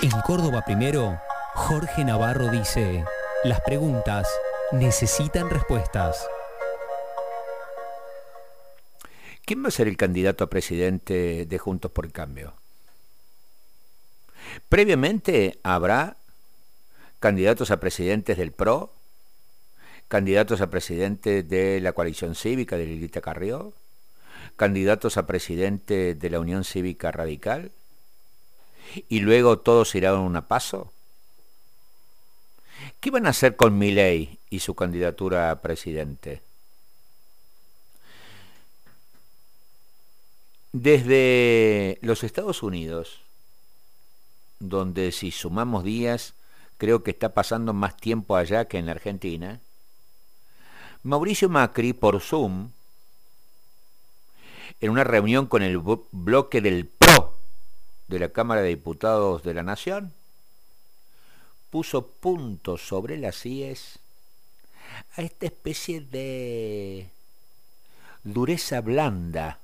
En Córdoba Primero, Jorge Navarro dice, las preguntas necesitan respuestas. ¿Quién va a ser el candidato a presidente de Juntos por el Cambio? Previamente habrá candidatos a presidentes del PRO, candidatos a presidente de la coalición cívica de Lilita Carrió, candidatos a presidente de la Unión Cívica Radical, y luego todos irán a una paso. ¿Qué van a hacer con Milei y su candidatura a presidente? Desde los Estados Unidos, donde si sumamos días, creo que está pasando más tiempo allá que en la Argentina, Mauricio Macri por Zoom, en una reunión con el bloque del de la Cámara de Diputados de la Nación, puso puntos sobre las IES a esta especie de dureza blanda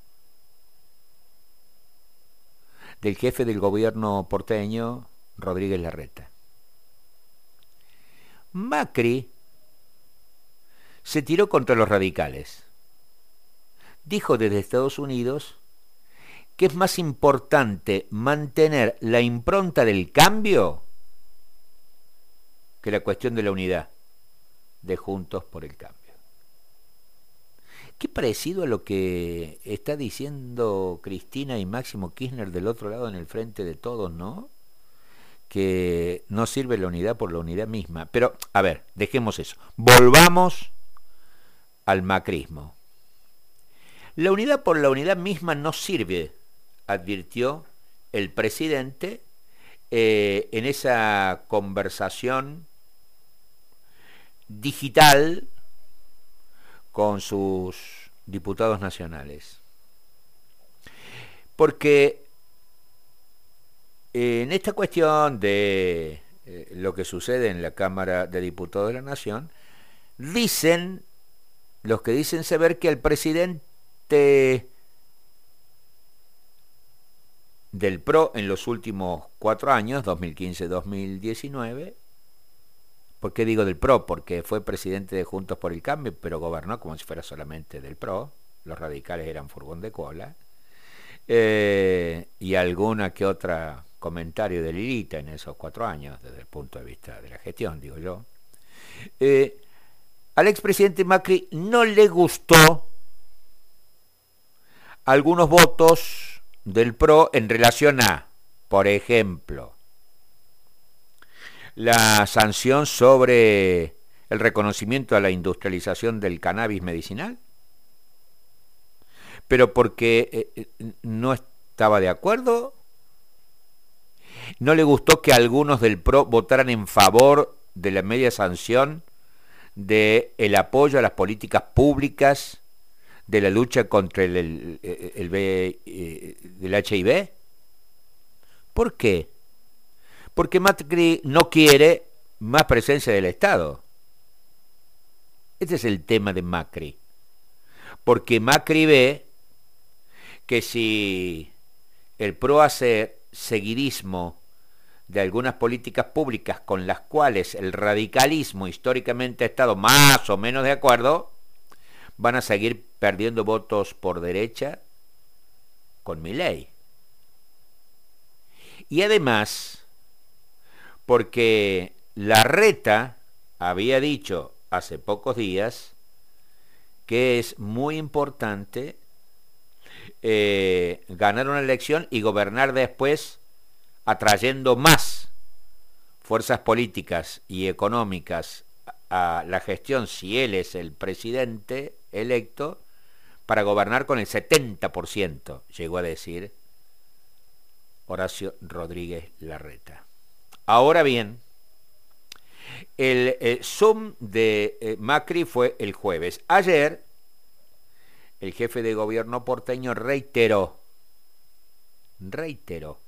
del jefe del gobierno porteño, Rodríguez Larreta. Macri se tiró contra los radicales. Dijo desde Estados Unidos que es más importante mantener la impronta del cambio que la cuestión de la unidad de Juntos por el Cambio. Qué parecido a lo que está diciendo Cristina y Máximo Kirchner del otro lado en el frente de todos, ¿no? Que no sirve la unidad por la unidad misma. Pero, a ver, dejemos eso. Volvamos al macrismo. La unidad por la unidad misma no sirve, advirtió el presidente eh, en esa conversación digital con sus diputados nacionales. Porque en esta cuestión de eh, lo que sucede en la Cámara de Diputados de la Nación, dicen los que dicen saber que el presidente del PRO en los últimos cuatro años, 2015-2019, ¿Por qué digo del PRO? Porque fue presidente de Juntos por el Cambio, pero gobernó como si fuera solamente del PRO. Los radicales eran furgón de cola. Eh, y alguna que otra comentario de Lilita en esos cuatro años, desde el punto de vista de la gestión, digo yo. Eh, al expresidente Macri no le gustó algunos votos del PRO en relación a, por ejemplo, la sanción sobre el reconocimiento a la industrialización del cannabis medicinal, pero porque eh, eh, no estaba de acuerdo, no le gustó que algunos del PRO votaran en favor de la media sanción de el apoyo a las políticas públicas de la lucha contra el, el, el HIV. ¿Por qué? porque Macri no quiere más presencia del Estado. Ese es el tema de Macri. Porque Macri ve que si el PRO hace seguidismo de algunas políticas públicas con las cuales el radicalismo históricamente ha estado más o menos de acuerdo, van a seguir perdiendo votos por derecha con mi ley. Y además, porque la reta había dicho hace pocos días que es muy importante eh, ganar una elección y gobernar después atrayendo más fuerzas políticas y económicas a la gestión si él es el presidente electo para gobernar con el 70%, llegó a decir Horacio Rodríguez Larreta. Ahora bien, el eh, Zoom de eh, Macri fue el jueves. Ayer, el jefe de gobierno porteño reiteró, reiteró,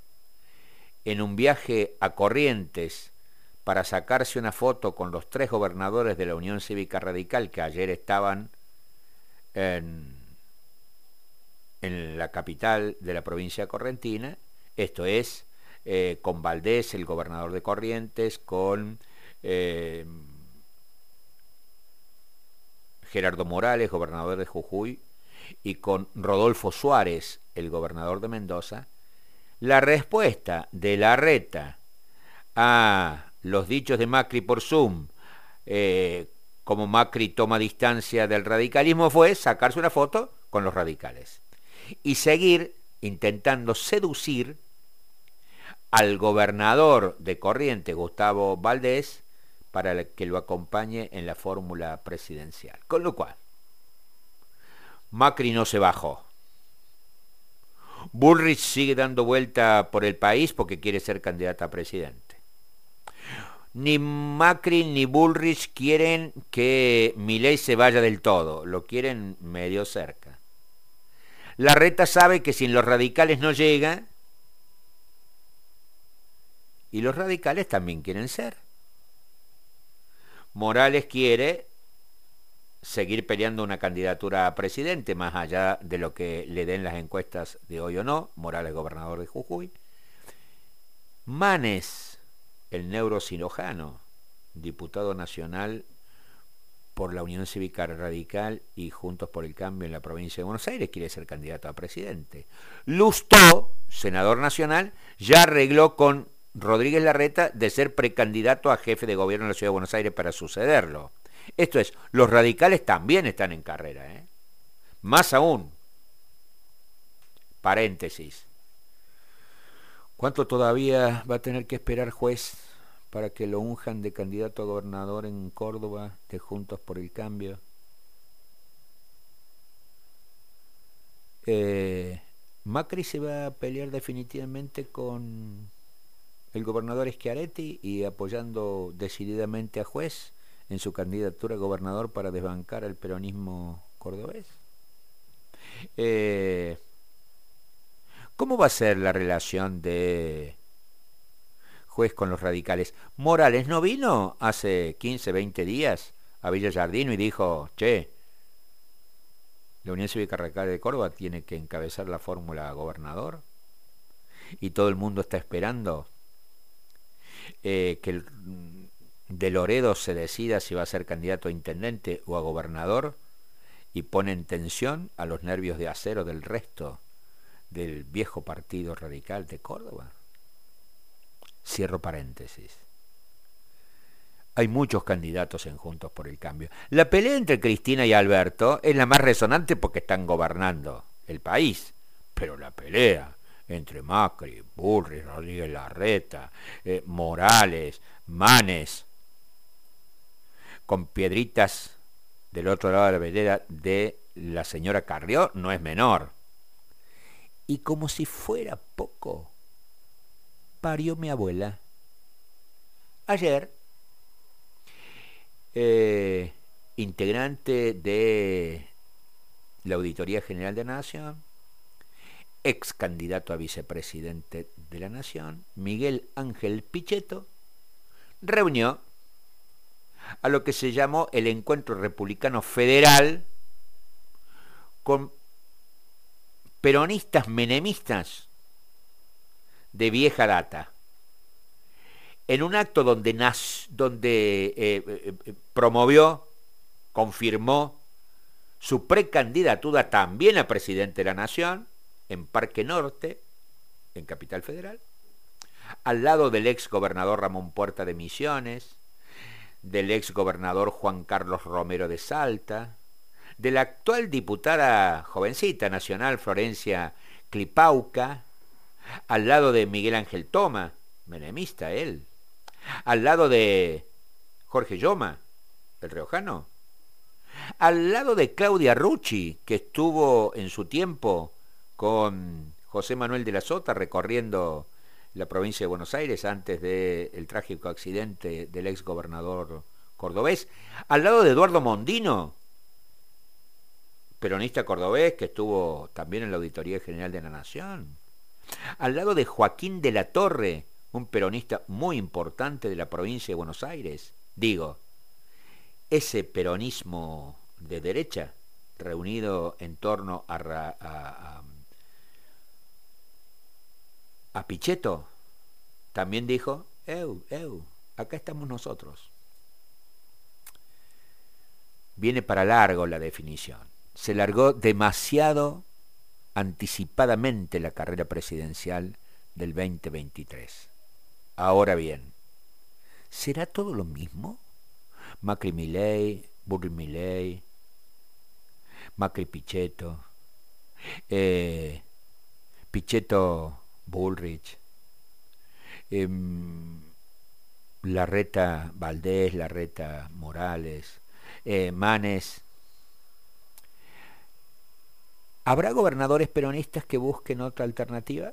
en un viaje a Corrientes para sacarse una foto con los tres gobernadores de la Unión Cívica Radical que ayer estaban en, la capital de la provincia correntina, esto es eh, con Valdés, el gobernador de Corrientes, con eh, Gerardo Morales, gobernador de Jujuy, y con Rodolfo Suárez, el gobernador de Mendoza, la respuesta de la reta a los dichos de Macri por Zoom, eh, como Macri toma distancia del radicalismo, fue sacarse una foto con los radicales y seguir intentando seducir al gobernador de Corrientes, Gustavo Valdés, para que lo acompañe en la fórmula presidencial. Con lo cual, Macri no se bajó. Bullrich sigue dando vuelta por el país porque quiere ser candidata a presidente. Ni Macri ni Bullrich quieren que Milei se vaya del todo, lo quieren medio cerca. La reta sabe que sin los radicales no llega y los radicales también quieren ser. Morales quiere seguir peleando una candidatura a presidente, más allá de lo que le den las encuestas de hoy o no. Morales, gobernador de Jujuy. Manes, el neurocirujano, diputado nacional por la Unión Cívica Radical y Juntos por el Cambio en la provincia de Buenos Aires, quiere ser candidato a presidente. Lustó, senador nacional, ya arregló con Rodríguez Larreta de ser precandidato a jefe de gobierno en la Ciudad de Buenos Aires para sucederlo. Esto es, los radicales también están en carrera. ¿eh? Más aún, paréntesis, ¿cuánto todavía va a tener que esperar juez para que lo unjan de candidato a gobernador en Córdoba de Juntos por el Cambio? Eh, Macri se va a pelear definitivamente con el gobernador Schiaretti y apoyando decididamente a juez en su candidatura a gobernador para desbancar al peronismo cordobés. Eh, ¿Cómo va a ser la relación de juez con los radicales? Morales no vino hace 15, 20 días a Villa Jardino y dijo, che, la Unión Cívica Radical de Córdoba tiene que encabezar la fórmula gobernador y todo el mundo está esperando eh, que el, de Loredo se decida si va a ser candidato a intendente o a gobernador y pone en tensión a los nervios de acero del resto del viejo partido radical de Córdoba. Cierro paréntesis. Hay muchos candidatos en Juntos por el Cambio. La pelea entre Cristina y Alberto es la más resonante porque están gobernando el país. Pero la pelea entre Macri, Burri, Rodríguez Larreta, eh, Morales, Manes, con piedritas del otro lado de la vereda de la señora Carrió no es menor. Y como si fuera poco, parió mi abuela. Ayer, eh, integrante de la Auditoría General de la Nación, ex candidato a vicepresidente de la Nación, Miguel Ángel Pichetto, reunió a lo que se llamó el Encuentro Republicano Federal con peronistas menemistas de vieja data. En un acto donde, donde eh, eh, eh, promovió, confirmó su precandidatura también a presidente de la Nación en Parque Norte, en Capital Federal, al lado del ex gobernador Ramón Puerta de Misiones, del ex gobernador Juan Carlos Romero de Salta, de la actual diputada jovencita nacional Florencia Clipauca, al lado de Miguel Ángel Toma, menemista él, al lado de Jorge Yoma, el riojano, al lado de Claudia Rucci, que estuvo en su tiempo con José Manuel de la Sota recorriendo la provincia de Buenos Aires antes del trágico accidente del ex gobernador cordobés, al lado de Eduardo Mondino, peronista cordobés que estuvo también en la Auditoría General de la Nación, al lado de Joaquín de la Torre, un peronista muy importante de la provincia de Buenos Aires. Digo, ese peronismo de derecha reunido en torno a, a, Pichetto también dijo, eu, eu, acá estamos nosotros. Viene para largo la definición. Se largó demasiado anticipadamente la carrera presidencial del 2023. Ahora bien, ¿será todo lo mismo? Macri Milei, Burri Milei, Macri Pichetto, eh, Pichetto Bullrich, eh, Larreta Valdés, Larreta Morales, eh, Manes. ¿Habrá gobernadores peronistas que busquen otra alternativa?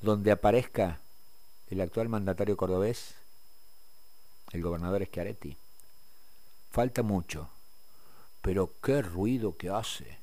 Donde aparezca el actual mandatario cordobés, el gobernador Schiaretti. Falta mucho, pero qué ruido que hace.